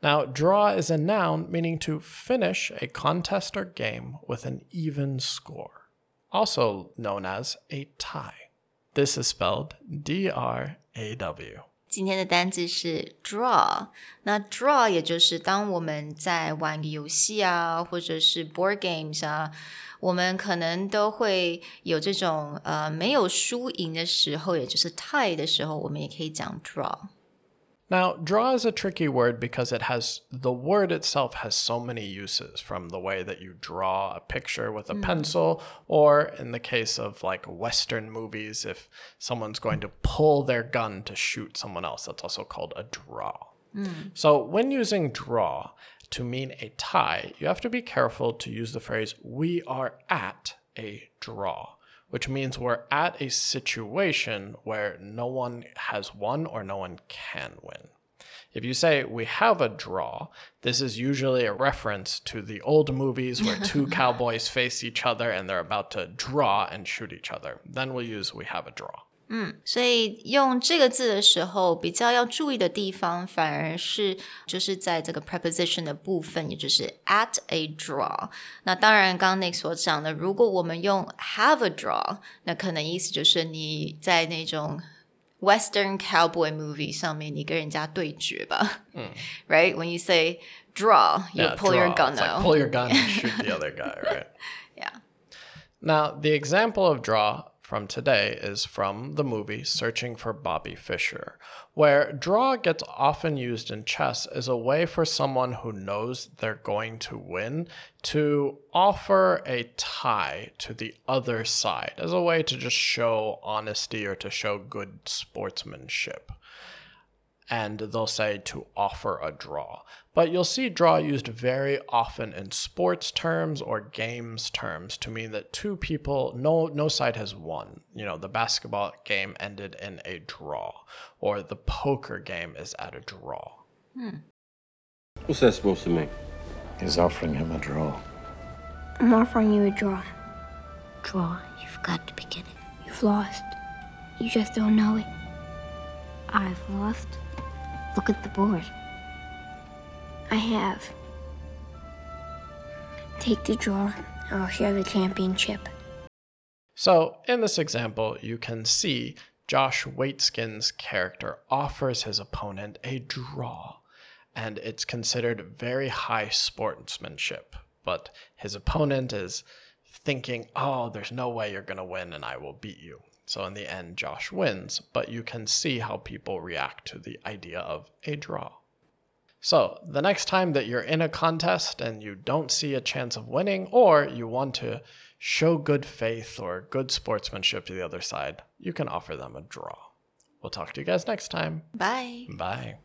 Now, draw is a noun meaning to finish a contest or game with an even score, also known as a tie. This is spelled D R A W. 今天的单字是 draw，那 draw 也就是当我们在玩个游戏啊，或者是 board games 啊，我们可能都会有这种呃没有输赢的时候，也就是 tie 的时候，我们也可以讲 draw。 Now, draw is a tricky word because it has the word itself has so many uses from the way that you draw a picture with a hmm. pencil, or in the case of like Western movies, if someone's going to pull their gun to shoot someone else, that's also called a draw. Hmm. So, when using draw to mean a tie, you have to be careful to use the phrase, we are at a draw which means we're at a situation where no one has won or no one can win. If you say we have a draw, this is usually a reference to the old movies where two cowboys face each other and they're about to draw and shoot each other. Then we'll use we have a draw. 所以用这个字的时候，比较要注意的地方，反而是就是在这个 preposition 的部分，也就是 at a draw。那当然，刚刚 Nick 所讲的，如果我们用 have a draw，那可能意思就是你在那种 Western cowboy movie 上面，你跟人家对决吧。嗯，Right? When you say draw, you Yeah, pull your draw. gun It's like out. pull your gun and shoot the other guy, right? yeah. Now, the example of draw from today is from the movie Searching for Bobby Fischer, where draw gets often used in chess as a way for someone who knows they're going to win to offer a tie to the other side as a way to just show honesty or to show good sportsmanship and they'll say to offer a draw. But you'll see draw used very often in sports terms or games terms to mean that two people, no, no side has won. You know, the basketball game ended in a draw, or the poker game is at a draw. Hmm. What's that supposed to mean? He's offering him a draw. I'm offering you a draw. Draw, you've got to be kidding. You've lost. You just don't know it. I've lost. Look at the board. I have. Take the draw, and I'll share the championship. So, in this example, you can see Josh Waitzkin's character offers his opponent a draw, and it's considered very high sportsmanship. But his opponent is thinking, oh, there's no way you're going to win and I will beat you. So, in the end, Josh wins, but you can see how people react to the idea of a draw. So, the next time that you're in a contest and you don't see a chance of winning, or you want to show good faith or good sportsmanship to the other side, you can offer them a draw. We'll talk to you guys next time. Bye. Bye.